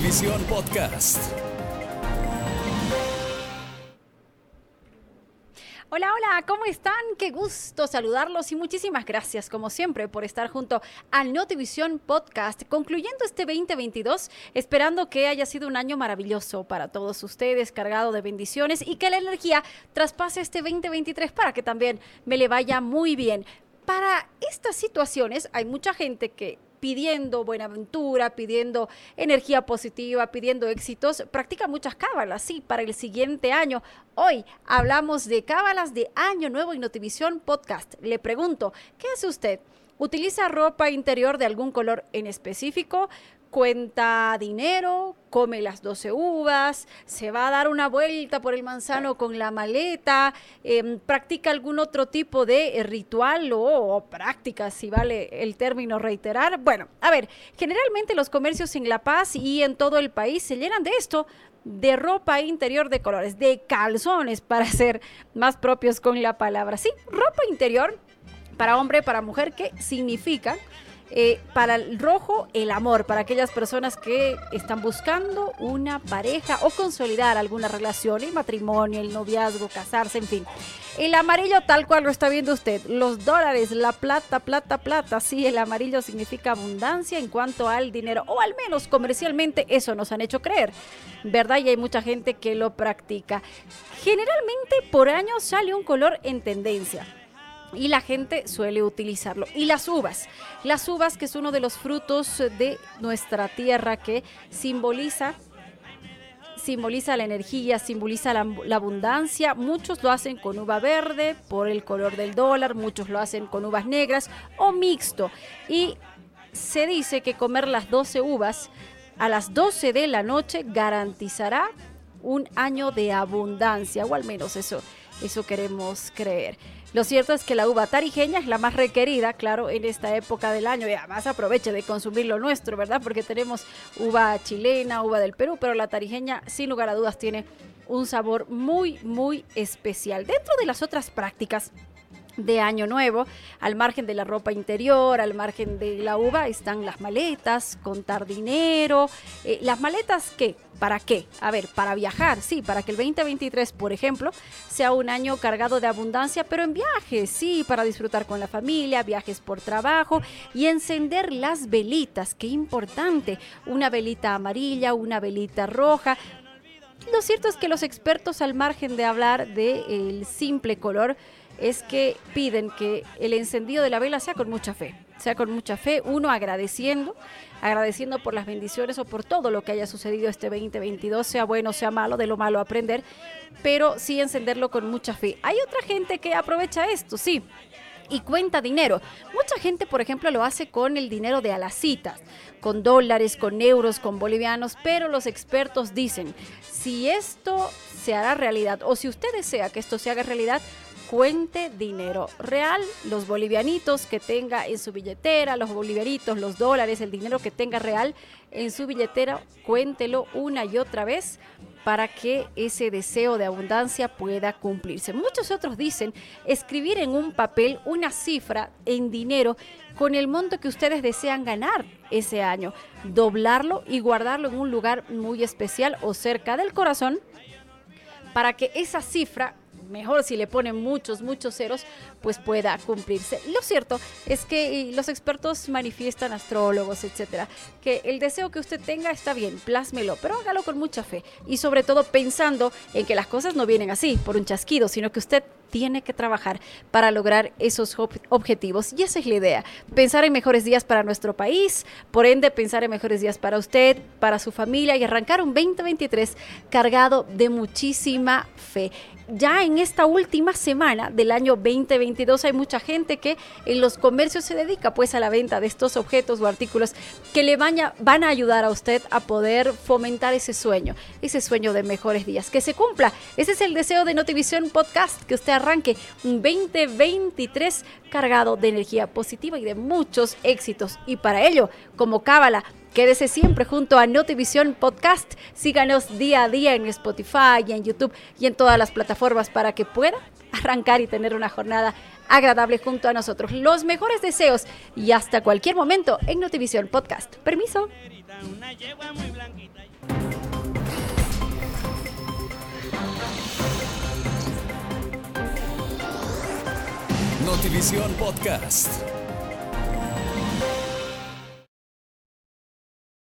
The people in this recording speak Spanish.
Notivisión Podcast. Hola, hola, ¿cómo están? Qué gusto saludarlos y muchísimas gracias, como siempre, por estar junto al Notivisión Podcast, concluyendo este 2022, esperando que haya sido un año maravilloso para todos ustedes, cargado de bendiciones y que la energía traspase este 2023 para que también me le vaya muy bien. Para estas situaciones hay mucha gente que pidiendo buenaventura, pidiendo energía positiva, pidiendo éxitos, practica muchas cábalas, sí, para el siguiente año. Hoy hablamos de cábalas de Año Nuevo y Notivisión Podcast. Le pregunto, ¿qué hace usted? ¿Utiliza ropa interior de algún color en específico? Cuenta dinero, come las 12 uvas, se va a dar una vuelta por el manzano con la maleta, em, practica algún otro tipo de eh, ritual o, práctica, si vale el término reiterar. Bueno, a ver, generalmente los comercios en La Paz y en todo el país se llenan de esto, de ropa interior de colores, de calzones para ser más propios con la palabra. Sí, ropa interior para hombre, para mujer, ¿qué significa? Eh, para el rojo, el amor, para aquellas personas que están buscando una pareja o consolidar alguna relación, el matrimonio, el noviazgo, casarse, en fin. El amarillo tal cual lo está viendo usted, los dólares, la plata, plata, plata, sí, el amarillo significa abundancia en cuanto al dinero, o al menos comercialmente eso nos han hecho creer, ¿verdad? Y hay mucha gente que lo practica. Generalmente por año sale un color en tendencia y la gente suele utilizarlo. Y las uvas, las uvas que es uno de los frutos de nuestra tierra que simboliza simboliza la energía, simboliza la, la, abundancia. Muchos lo hacen con uva verde por el color del dólar, muchos lo hacen con uvas negras o mixto. Y se dice que comer las 12 uvas a las 12 de la noche garantizará un año de abundancia, o al menos eso, eso queremos creer. Lo cierto es que la uva tarijeña es la más requerida, claro, en esta época del año y además aproveche de consumir lo nuestro, ¿verdad? Porque tenemos uva chilena, uva del Perú, pero la tarijeña sin lugar a dudas tiene un sabor muy, muy especial. Dentro de las otras prácticas de Año Nuevo. Al margen de la ropa interior, al margen de la uva, están las maletas, contar dinero. Eh, ¿Las maletas qué? ¿Para qué? A ver, para viajar, sí, para que el 2023, por ejemplo, sea un año cargado de abundancia, pero en viajes, sí, para disfrutar con la familia, viajes por trabajo y encender las velitas, qué importante, una velita amarilla, una velita roja, lo cierto es que los expertos, al margen de hablar del simple color, es que piden que el encendido de la vela sea con mucha fe, sea con mucha fe, uno agradeciendo, agradeciendo por las bendiciones o por todo lo que haya sucedido este 2022, sea bueno, sea malo, de lo malo aprender, pero sí encenderlo con mucha fe. Hay otra gente que aprovecha esto, sí, y cuenta dinero. Mucha gente, por ejemplo, lo hace con el dinero de alacitas, con dólares, con euros, con bolivianos, pero los expertos dicen, si esto se hará realidad o si usted desea que esto se haga realidad, cuente dinero real, los bolivianitos que tenga en su billetera, los bolivianitos, los dólares, el dinero que tenga real en su billetera, cuéntelo una y otra vez para que ese deseo de abundancia pueda cumplirse. Muchos otros dicen escribir en un papel una cifra en dinero con el monto que ustedes desean ganar ese año, doblarlo y guardarlo en un lugar muy especial o cerca del corazón para que esa cifra mejor si le ponen muchos, muchos ceros, pues pueda cumplirse. Lo cierto es que los expertos manifiestan, astrólogos, etcétera, que el deseo que usted tenga está bien, plásmelo, pero hágalo con mucha fe y sobre todo pensando en que las cosas no vienen así, por un chasquido, sino que usted tiene que trabajar para lograr esos objetivos. Y esa es la idea, pensar en mejores días para nuestro país, por ende pensar en mejores días para usted, para su familia y arrancar un 2023 cargado de muchísima fe ya en esta última semana del año 2022 hay mucha gente que en los comercios se dedica pues a la venta de estos objetos o artículos que le van a, ayudar a usted a poder fomentar ese sueño, ese sueño de mejores días, que se cumpla. Ese es el deseo de Notivisión Podcast, que usted arranque un 2023 cargado de energía positiva y de muchos éxitos. Y para ello, como cábala, Quédese siempre junto a Notivisión Podcast. Síganos día a día en Spotify, en YouTube y en todas las plataformas para que pueda arrancar y tener una jornada agradable junto a nosotros. Los mejores deseos y hasta cualquier momento en Notivisión Podcast. Permiso. Notivisión Podcast.